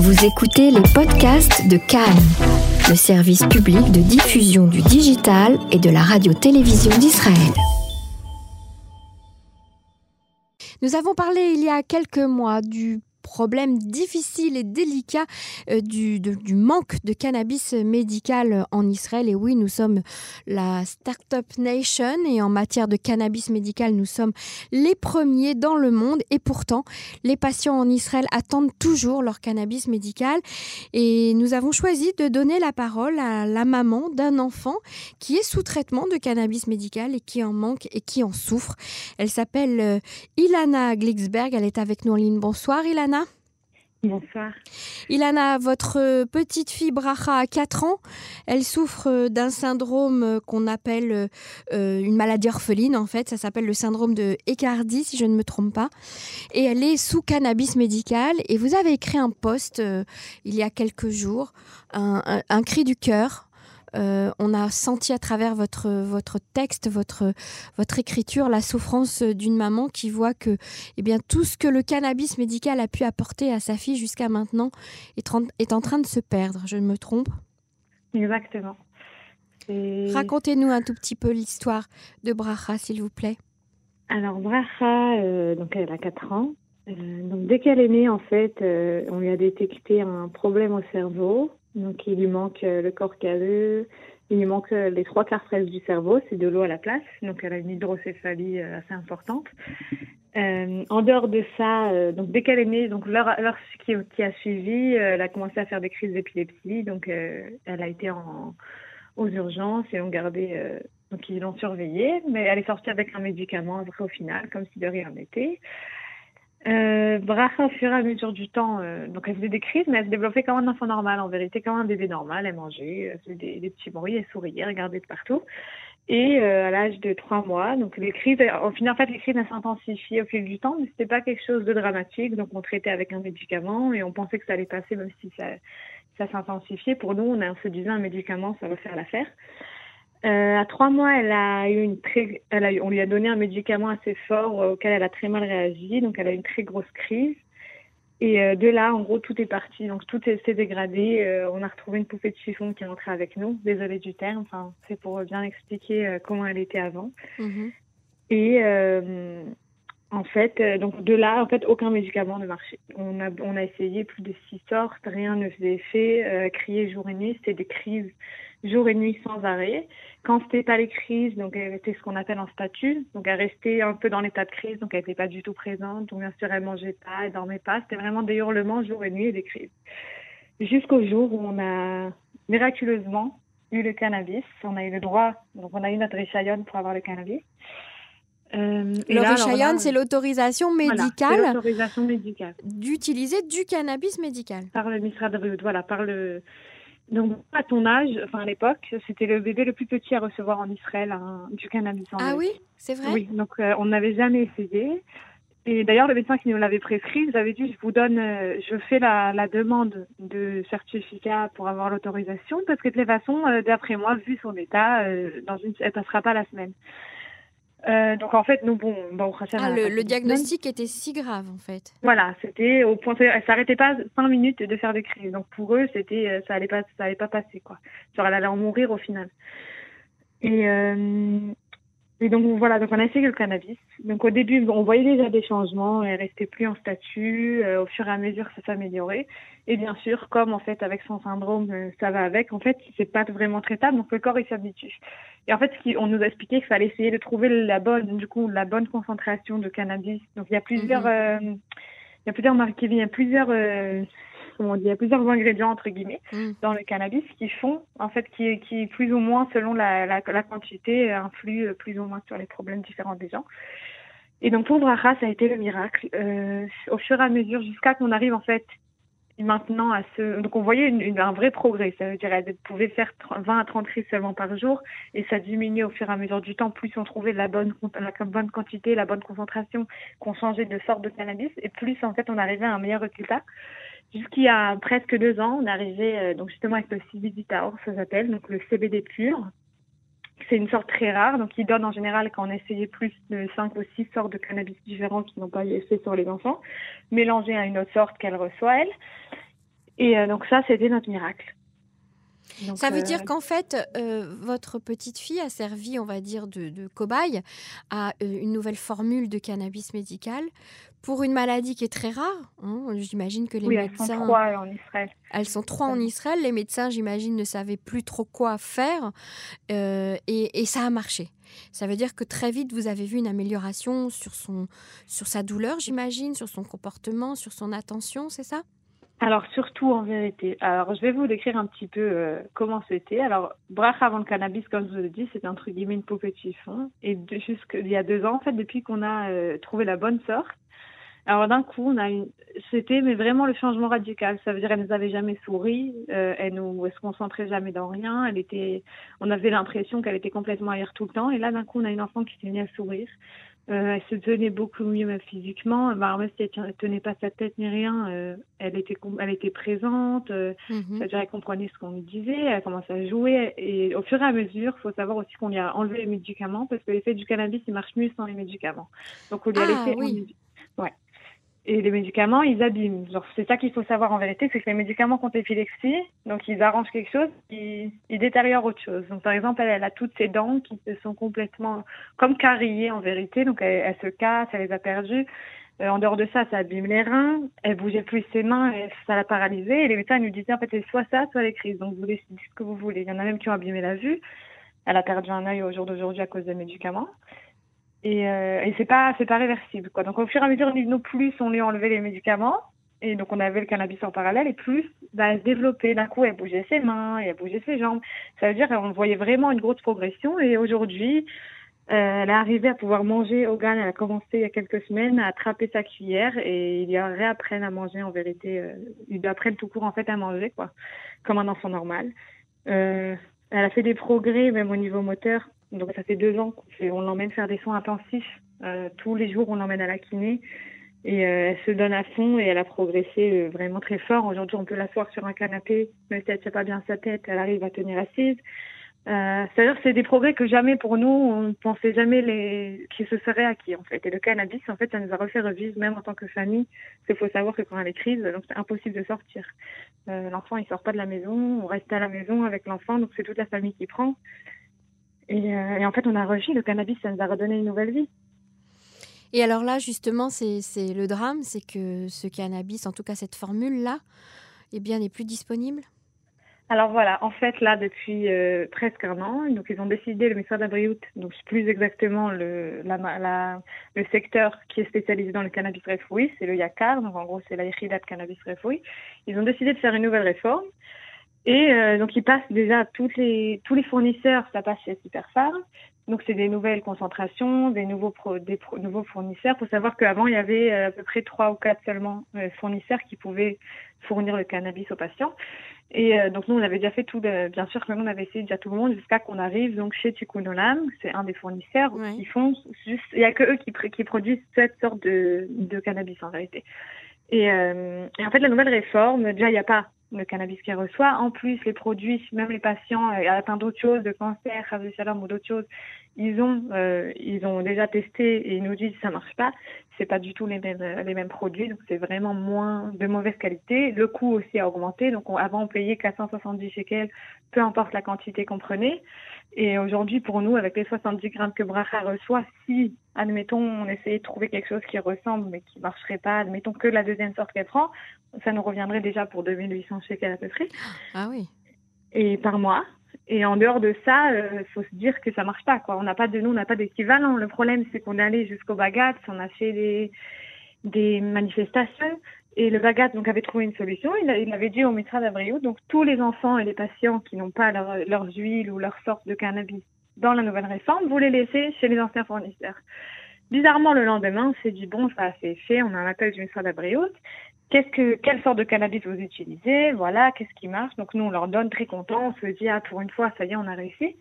Vous écoutez les podcasts de Cannes, le service public de diffusion du digital et de la radio-télévision d'Israël. Nous avons parlé il y a quelques mois du problème difficile et délicat euh, du, manque de cannabis médical en Israël. Et oui, nous sommes la Startup Nation et en matière de cannabis médical, nous sommes les premiers dans le monde. Et pourtant, les patients en Israël attendent toujours leur cannabis médical. Et nous avons choisi de donner la parole à la maman d'un enfant qui est sous traitement de cannabis médical et qui en manque et qui en souffre. Elle s'appelle euh, Ilana Glixberg. Elle est avec nous en ligne. Bonsoir, Ilana. Bonsoir. Ilana, votre petite fille Bracha a 4 ans. Elle souffre d'un syndrome qu'on appelle euh, une maladie orpheline, en fait. Ça s'appelle le syndrome de Ecardi, si je ne me trompe pas. Et elle est sous cannabis médical. Et vous avez écrit un post euh, il y a quelques jours, un cri du cœur euh, on a senti à travers votre, votre texte, votre, votre écriture, la souffrance d'une maman qui voit que eh bien, tout ce que le cannabis médical a pu apporter à sa fille jusqu'à maintenant est, est en train de se perdre. Je me trompe? Exactement. Racontez-nous un tout petit peu l'histoire de Bracha, s'il vous plaît. Alors, Bracha, euh, donc elle a 4 ans. Euh, donc, dès qu'elle est née, en fait, on lui a détecté un problème au cerveau. Donc il lui manque euh, le corps calleux, il lui manque euh, les trois quarts presque du cerveau, c'est de l'eau à la place, donc elle a une hydrocéphalie euh, assez importante. En dehors de ça, donc dès qu'elle est née, donc l'heure, qui, a suivi, elle a commencé à faire des crises d'épilepsie, donc elle a été aux urgences et ont gardé, donc ils l'ont surveillée, mais elle est sortie avec un médicament au final, comme si de rien n'était. Euh, Bracha, au fur et à mesure du temps, euh, donc elle faisait des crises, mais elle se développait comme un enfant normal, en vérité, comme un bébé normal. Elle mangeait, elle faisait des, petits bruits, elle souriait, elle regardait de partout. Et euh, à l'âge de trois mois, donc les crises, au final, en fait, les crises s'intensifiaient au fil du temps, mais c'était pas quelque chose de dramatique. Donc on traitait avec un médicament et on pensait que ça allait passer, même si ça, ça s'intensifiait. Pour nous, on, on se disait un médicament, ça va faire l'affaire. Euh, à trois mois, elle a eu une très, elle a, on lui a donné un médicament assez fort euh, auquel elle a très mal réagi, donc elle a eu une très grosse crise. Et euh, de là, en gros, tout est parti, donc tout s'est dégradé. On a retrouvé une poupée de chiffon qui est entrée avec nous. Désolée du terme, enfin c'est pour bien expliquer comment elle était avant. Mm-hmm. Et en fait, donc de là, en fait, aucun médicament ne marchait. On a, on a essayé plus de six sortes, rien ne faisait effet. crier jour et nuit, c'était des crises jour et nuit sans arrêt. Quand c'était pas les crises, donc elle était ce qu'on appelle en statut, donc elle restait un peu dans l'état de crise, donc elle n'était pas du tout présente, donc bien sûr elle mangeait pas, elle dormait pas, c'était vraiment des hurlements jour et nuit et des crises. Jusqu'au jour où on a miraculeusement eu le cannabis, on a eu le droit, donc on a eu notre Richayon pour avoir le cannabis. Euh, le c'est l'autorisation médicale, médicale. d'utiliser du cannabis médical. Par le de voilà, par le donc, à ton âge, enfin à l'époque, c'était le bébé le plus petit à recevoir en Israël du cannabis. En ah oui, c'est vrai Oui, donc euh, on n'avait jamais essayé. Et d'ailleurs, le médecin qui nous l'avait prescrit nous avait dit, je vous donne, euh, je fais la, la, demande de certificat pour avoir l'autorisation, parce que de toute façon, euh, d'après moi, vu son état, dans une, elle passera pas la semaine. Euh, donc en fait, nous, bon, bon ah, le, le diagnostic était si grave en fait. Voilà, c'était au point, elle s'arrêtait pas cinq minutes de faire des crises. Donc pour eux, c'était, euh, ça allait pas, ça allait pas passer quoi. Genre elle allait en mourir au final. Et euh, et donc voilà, donc on a essayé le cannabis. Donc au début, on voyait déjà des changements, elle restait plus en statut. Euh, au fur et à mesure, ça s'améliorait. Et bien sûr, comme en fait avec son syndrome, euh, ça va avec. En fait, c'est pas vraiment traitable, donc le corps il s'habitue. Et en fait, on nous a expliqué qu'il fallait essayer de trouver la bonne, du coup, la bonne concentration de cannabis. Donc il y a plusieurs, mhm. euh, il y a plusieurs marques, il y a plusieurs dit, il y a plusieurs ingrédients entre guillemets mm. dans le cannabis qui font, en fait, qui, qui plus ou moins selon la, la, la quantité influent plus ou moins sur les problèmes différents des gens. Et donc pour Bracha, ça a été le miracle. Euh, au fur et à mesure, jusqu'à qu'on arrive en fait maintenant à ce... Donc on voyait une, un vrai progrès. Ça veut dire qu'elle pouvait faire 20 à 30 crises seulement par jour et ça diminuait au fur et à mesure du temps. Plus on trouvait la bonne, la bonne quantité, la bonne concentration, qu'on changeait de sorte de cannabis et plus en fait on arrivait à un meilleur résultat. Jusqu'il y a presque deux ans, on arrivé euh, donc justement avec le CBD-Taor, ça s'appelle, donc le CBD pur. C'est une sorte très rare, donc il donne en général quand on essayait plus de cinq ou six sortes de cannabis différents qui n'ont pas eu effet sur les enfants, mélangé à une autre sorte qu'elle reçoit elle. Et donc ça, c'était notre miracle. Ça veut dire qu'en fait, votre petite fille a servi, on va dire, de, cobaye à une nouvelle formule de cannabis médical pour une maladie qui est très rare. Hein. j'imagine que les oui, médecins. Elles sont trois en Israël. Elles sont trois en Israël. Les médecins, j'imagine, ne savaient plus trop quoi faire. et, et, ça a marché. Ça veut dire que très vite, vous avez vu une amélioration sur, son, sur sa douleur, j'imagine, sur son comportement, sur son attention, c'est ça? Alors surtout en vérité. Alors je vais vous décrire un petit peu euh, comment c'était. Alors bracha avant le cannabis, comme je vous l'ai dit, c'était entre guillemets une poupée de chiffon. Et jusqu'il y a deux ans, en fait, depuis qu'on a euh, trouvé la bonne sorte, alors d'un coup, on a une... c'était mais vraiment le changement radical. Ça veut dire qu'elle nous avait jamais souri, euh, elle nous elle se concentrait jamais dans rien. Elle était, on avait l'impression qu'elle était complètement ailleurs tout le temps. Et là, d'un coup, on a une enfant qui s'est mise à sourire. Euh, elle se tenait beaucoup mieux même physiquement. Bah, même si elle ne tenait pas sa tête ni rien, euh, elle était elle était présente. Euh, mhm. Ça veut dire qu'elle comprenait ce qu'on lui disait. Elle commençait à jouer. Et au fur et à mesure, il faut savoir aussi qu'on lui a enlevé les médicaments parce que l'effet du cannabis, il marche mieux sans les médicaments. Donc on lui a ah, laissé. Oui. Ouais. Et les médicaments, ils abîment. C'est ça qu'il faut savoir en vérité, c'est que les médicaments contre l'épilepsie, donc ils arrangent quelque chose, ils, détériorent autre chose. Donc par exemple, elle, a toutes ses dents qui se sont complètement comme carillées en vérité, donc elle, se casse, elle les a perdues. Euh, en dehors de ça, ça abîme les reins, elle bougeait plus ses mains, et ça l'a paralysée. Et les médecins nous disaient en fait c'est soit ça, soit les crises. Donc vous décidez ce que vous voulez. Il y en a même qui ont abîmé la vue. Elle a perdu un œil au jour d'aujourd'hui à cause des médicaments. Et, euh, et c'est pas c'est pas réversible quoi. Donc au fur et à mesure nous plus on lui a enlevé les médicaments et donc on avait le cannabis en parallèle et plus bah, elle se développait d'un coup elle bougeait ses mains elle bougeait ses jambes. Ça veut dire qu'on voyait vraiment une grosse progression et aujourd'hui euh, elle est arrivée à pouvoir manger au GAN. Elle a commencé il y a quelques semaines à attraper sa cuillère et il y a réapprennent à manger en vérité. Euh, ils apprennent tout court en fait à manger quoi, comme un enfant normal. Euh, elle a fait des progrès même au niveau moteur. Donc ça fait deux ans qu'on l'emmène faire des soins intensifs. Euh, tous les jours, on l'emmène à la kiné. Et euh, elle se donne à fond et elle a progressé euh, vraiment très fort. Aujourd'hui, on peut l'asseoir sur un canapé, même si elle ne tient pas bien sa tête, elle arrive à tenir assise. Euh, C'est-à-dire c'est des progrès que jamais pour nous, on ne pensait jamais les... qui se seraient acquis en fait. Et le cannabis, en fait, ça nous a refait revivre même en tant que famille. Il faut savoir que quand elle est crise, donc c'est impossible de sortir. Euh, l'enfant, il sort pas de la maison, on reste à la maison avec l'enfant, donc c'est toute la famille qui prend. Euh, et, en fait, on a revu le cannabis, ça nous a redonné une nouvelle vie. Et alors là, justement, c'est le drame, c'est que ce cannabis, en tout cas cette formule-là, eh bien, n'est plus disponible alors voilà, en fait là depuis euh, presque un an, donc ils ont décidé le ministère d'Abriout, donc plus exactement le, la, le secteur qui est spécialisé dans le cannabis refoui, c'est le YACAR, donc en gros c'est la de Cannabis Refoui. Ils ont décidé de faire une nouvelle réforme et euh, donc, ils passent déjà toutes les, tous les fournisseurs, ça passe chez Superfarm. Donc, c'est des nouvelles concentrations, des nouveaux, pro, des nouveaux fournisseurs. Il faut savoir qu'avant, il y avait euh, à peu près trois ou quatre seulement euh, fournisseurs qui pouvaient fournir le cannabis aux patients. Et donc, nous, on avait déjà fait tout, bien sûr, que nous, on avait essayé déjà tout le monde jusqu'à qu'on arrive donc chez Tikunolam, c'est un des fournisseurs. Ils font juste, il y a que eux qui, qui produisent cette sorte de, de cannabis en réalité. Et, et en fait, la nouvelle réforme, déjà, il n'y a pas le cannabis qu'il reçoit. En plus, les produits, même les patients euh, atteints d'autres choses, de cancer, salam ou d'autres choses, ils ont, euh, ils ont déjà testé et ils nous disent que ça marche pas. C'est pas du tout les mêmes, les mêmes produits, donc c'est vraiment moins de mauvaise qualité. Le coût aussi a augmenté. Donc avant, on payait 470 shekels, peu importe la quantité qu'on prenait. Et aujourd'hui, pour nous, avec les 70 grammes que Bracha reçoit, si, admettons, on essayait de trouver quelque chose qui ressemble mais qui marcherait pas, admettons que la deuxième sorte qu'elle prend, ça nous reviendrait déjà pour 2800 shekels à peu près. Ah oui. Et par mois. Et en dehors de ça, euh, faut se dire que ça marche pas. On n'a pas de nous, on n'a pas d'équivalent. Le problème, c'est qu'on est allé jusqu'au Bagat, on a fait des, manifestations. Et le Bagat donc avait trouvé une solution. Il, il avait dit au Mitra d'Abriou, donc tous les enfants et les patients qui n'ont pas leur, leurs huiles ou leur sorte de cannabis dans la nouvelle réforme, vous les laissez chez les anciens fournisseurs. Bizarrement, le lendemain, on s'est dit bon, ça a fait. On a un appel du Mitra d'Abriou qu'est-ce que, quelle sorte de cannabis vous utilisez, voilà, qu'est-ce qui marche? Donc nous, on leur donne très content, on se dit, ah, pour une fois, ça y est, on a réussi.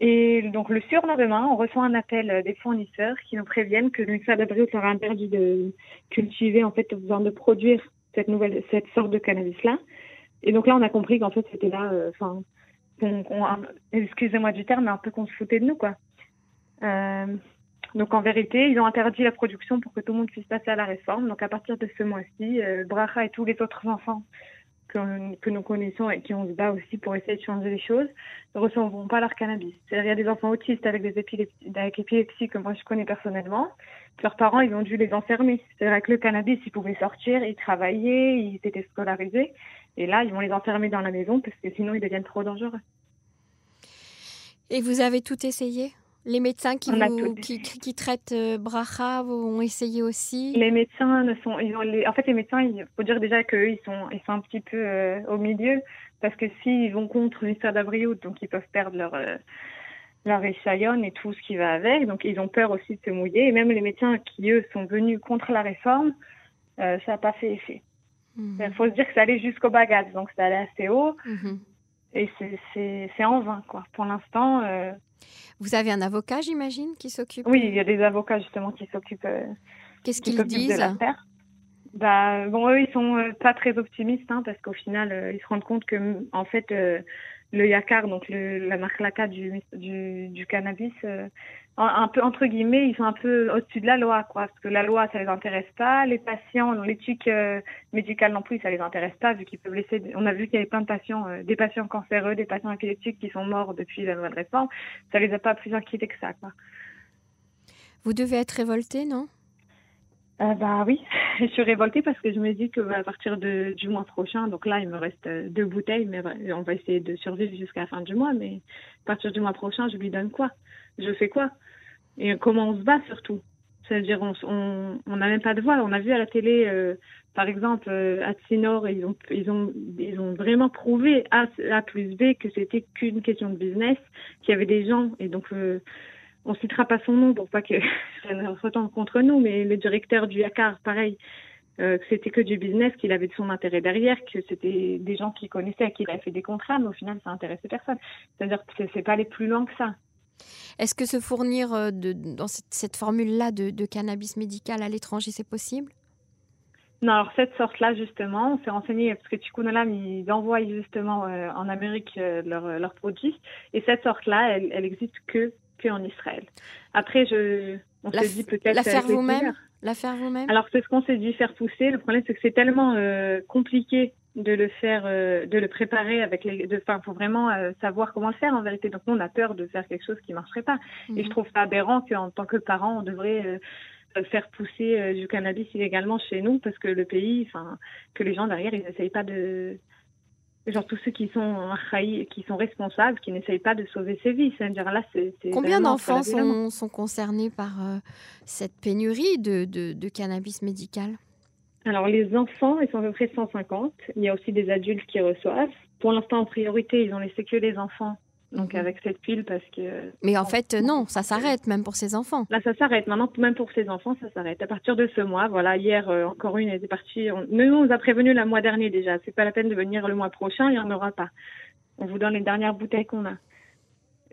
Et donc le surlendemain, on reçoit un appel des fournisseurs qui nous préviennent que le ministère d'Abril leur a interdit de cultiver, en fait, de produire cette nouvelle, cette sorte de cannabis-là. Et donc là, on a compris qu'en fait, c'était là, euh, enfin, excusez-moi du terme, mais un peu qu'on se foutait de nous, quoi. Euh, donc en vérité, ils ont interdit la production pour que tout le monde puisse passer à la réforme. Donc à partir de ce mois-ci, euh, Bracha et tous les autres enfants que, nous connaissons et qui on se bat aussi pour essayer de changer les choses, ne recevront pas leur cannabis. C'est-à-dire, il y a des enfants autistes avec des épilepsies, avec épilepsie que moi je connais personnellement. Leurs parents, ils ont dû les enfermer. C'est-à-dire, avec le cannabis, ils pouvaient sortir, ils travaillaient, ils étaient scolarisés. Et là, ils vont les enfermer dans la maison parce que sinon, ils deviennent trop dangereux. Et vous avez tout essayé? Les médecins qui, vous, qui, qui, traitent euh, Bracha ont essayé aussi? Les médecins ne sont. Ils ont les, en fait, les médecins, il faut dire déjà qu'eux, ils sont, ils sont un petit peu euh, au milieu. Parce que s'ils vont contre l'histoire d'Abriout, donc ils peuvent perdre leur, euh, leur et tout ce qui va avec. Donc ils ont peur aussi de se mouiller. Et même les médecins qui, eux, sont venus contre la réforme, ça n'a pas fait effet. Mhm. Il faut se dire que ça allait jusqu'au bagage, donc ça allait assez haut. Mhm. Et c'est en vain, quoi. Pour l'instant. Euh, Vous avez un avocat, j'imagine, qui s'occupe Oui, il y a des avocats justement qui s'occupent. Euh, Qu'est-ce qu'ils disent de bah, bon, eux, ils sont euh, pas très optimistes, hein, parce qu'au final, ils se rendent compte que, en fait, le Yakar, donc la marque Laka du, du, du cannabis, un peu entre guillemets, ils sont un peu au-dessus de la loi, quoi. Parce que la loi, ça les intéresse pas. Les patients, l'éthique euh, médicale non plus, ça les intéresse pas, vu qu'ils peuvent laisser. On a vu qu'il y avait plein de patients, euh, des patients cancéreux, des patients épileptiques qui sont morts depuis la nouvelle réforme. Ça les a pas plus inquiétés que ça, quoi. Vous devez être révolté, non? Euh, bah oui, je suis révoltée parce que je me dis que bah, à partir de, du mois prochain, donc là il me reste deux bouteilles, mais on va essayer de survivre jusqu'à la fin du mois, mais à partir du mois prochain, je lui donne quoi? Je fais quoi? Et comment on se bat surtout? C'est-à-dire on n'a même pas de voix. On a vu à la télé, euh, par exemple, euh, à Tsinor, ils ont ils ont ils ont vraiment prouvé A, a plus B que c'était qu'une question de business, qu'il y avait des gens et donc euh, on citera pas son nom pour pas que ça ne retombe contre nous, mais le directeur du Yakar, pareil, euh, que c'était que du business, qu'il avait de son intérêt derrière, que c'était des gens qui connaissaient, qu'il avait fait des contrats, mais au final, ça intéressait personne. C'est-à-dire que c'est pas aller plus loin que ça. Est-ce que se fournir euh, de, dans cette, formule-là de, cannabis médical à l'étranger, c'est possible? Non, alors cette sorte-là, justement, on s'est renseigné parce que Tikunalam, ils envoient justement euh, en Amérique leurs produits. Et cette sorte-là, elle, elle existe que en Israël. Après, je, on se dit peut-être. La faire vous-même? La faire vous-même? Alors, c'est ce qu'on s'est dit faire pousser. Le problème, c'est que c'est tellement euh, compliqué de le faire, euh, de le préparer avec les. Enfin, faut vraiment euh, savoir comment le faire en vérité. Donc, nous, on a peur de faire quelque chose qui marcherait pas. Et je mhm. trouve ça aberrant qu'en tant que parent, on devrait faire pousser du cannabis illégalement chez nous parce que le pays, enfin, que les gens derrière, ils n'essayent pas de genre tous ceux qui sont qui sont responsables, qui n'essayent pas de sauver ses vies. C'est-à-dire là, c'est combien d'enfants sont, sont, concernés par euh, cette pénurie de, de, de, cannabis médical? Alors les enfants, ils sont à peu près 150. Il y a aussi des adultes qui reçoivent. Pour l'instant, en priorité, ils ont laissé que les enfants donc mhm. avec cette pile parce que. Mais en fait, non, ça s'arrête même pour ses enfants. Là, ça s'arrête. Maintenant, même pour ses enfants, ça s'arrête. À partir de ce mois, voilà, hier, euh, encore une était partie. On... Nous, on nous a prévenu le mois dernier déjà. C'est pas la peine de venir le mois prochain, il n'y en aura pas. On vous donne les dernières bouteilles qu'on a.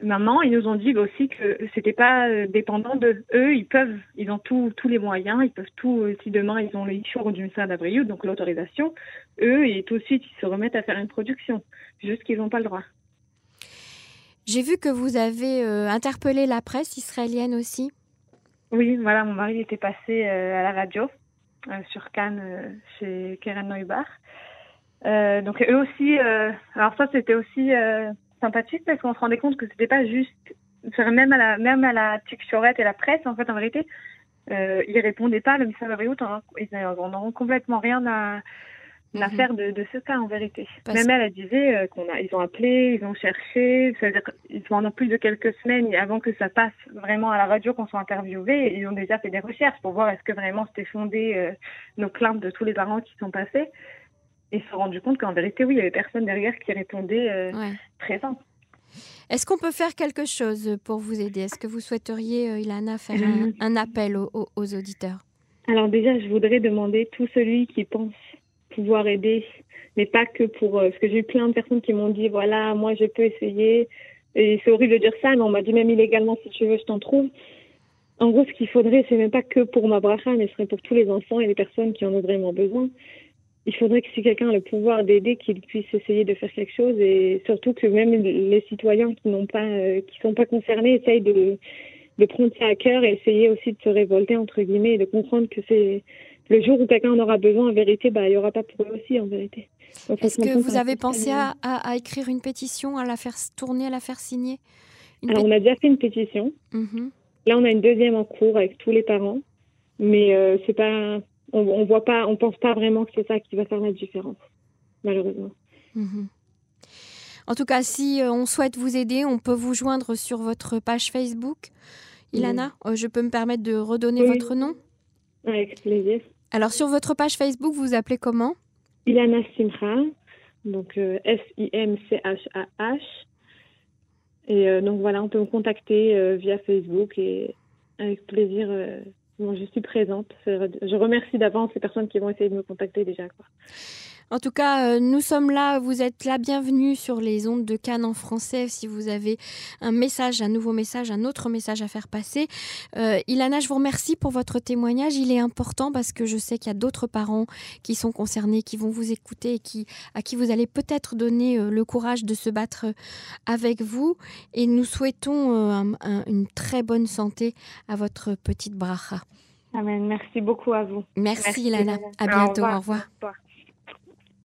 Maman, ils nous ont dit aussi que c'était pas euh, dépendant de eux. Ils peuvent, ils ont tous tous les moyens. Ils peuvent tout. Euh, si demain ils ont le jour du ministère d'Abriou, donc l'autorisation, eux, et tout de suite ils se remettent à faire une production. Juste qu'ils n'ont pas le droit. J'ai vu que vous avez euh, interpellé la presse israélienne aussi. Oui, voilà, mon mari était passé euh, à la radio euh, sur Cannes chez Keren Neubar. donc eux aussi, alors ça c'était aussi sympathique parce qu'on se rendait compte que c'était pas juste, même à la même à la et la presse en fait en vérité, ils répondaient pas le message de ils n'en complètement rien à une affaire de, de, ce cas en vérité. Même elle, elle disait euh, qu'on a, ils ont appelé, ils ont cherché, c'est-à-dire ils pendant plus de quelques semaines avant que ça passe vraiment à la radio, qu'on soit interviewé, ils ont déjà fait des recherches pour voir est-ce que vraiment c'était fondé euh, nos plaintes de tous les parents qui sont passés, et se sont rendus compte qu'en vérité oui, il y avait personne derrière qui répondait euh, présent. Est-ce qu'on peut faire quelque chose pour vous aider? Est-ce que vous souhaiteriez, Ilana, faire un, appel aux, aux auditeurs? Alors déjà, je voudrais demander tout celui qui pense pouvoir aider, mais pas que pour. Euh, parce que j'ai eu plein de personnes qui m'ont dit voilà, moi je peux essayer. Et c'est horrible de dire ça, mais on m'a dit même illégalement si tu veux, je t'en trouve. En gros, ce qu'il faudrait, c'est même pas que pour ma bracha, mais ce serait pour tous les enfants et les personnes qui en ont vraiment besoin. Il faudrait que si quelqu'un a le pouvoir d'aider, qu'il puisse essayer de faire quelque chose et surtout que même les citoyens qui n'ont pas, euh, qui sont pas concernés, essayent de, de prendre ça à cœur et essayer aussi de se révolter entre guillemets et de comprendre que c'est le jour où quelqu'un en aura besoin, en vérité, bah, il n'y aura pas pour eux aussi, en vérité. Est-ce que vous avez pensé à, à, écrire une pétition, à la faire tourner, à la faire signer? Alors, on a déjà fait une pétition. Mm-hmm. Là, on a une deuxième en cours avec tous les parents. Mais euh, c'est pas, on, on, voit pas, on pense pas vraiment que c'est ça qui va faire la différence, malheureusement. Mm-hmm. En tout cas, si euh, on souhaite vous aider, on peut vous joindre sur votre page Facebook. Ilana, euh, je peux me permettre de redonner votre nom? Avec plaisir. Alors, sur votre page Facebook, vous vous appelez comment? Ilana Simcha, donc euh, S-I-M-C-H-A-H. Et donc voilà, on peut me contacter via Facebook et avec plaisir, je suis présente. Je remercie d'avance les personnes qui vont essayer de me contacter déjà. Quoi. En tout cas, euh, nous sommes là, vous êtes la bienvenue sur les ondes de Cannes en français si vous avez un message, un nouveau message, un autre message à faire passer. Euh, Ilana, je vous remercie pour votre témoignage. Il est important parce que je sais qu'il y a d'autres parents qui sont concernés, qui vont vous écouter et qui, à qui vous allez peut-être donner euh, le courage de se battre avec vous. Et nous souhaitons une très bonne santé à votre petite bracha. Amen. Merci beaucoup à vous. Merci, Ilana. À bientôt. Au revoir.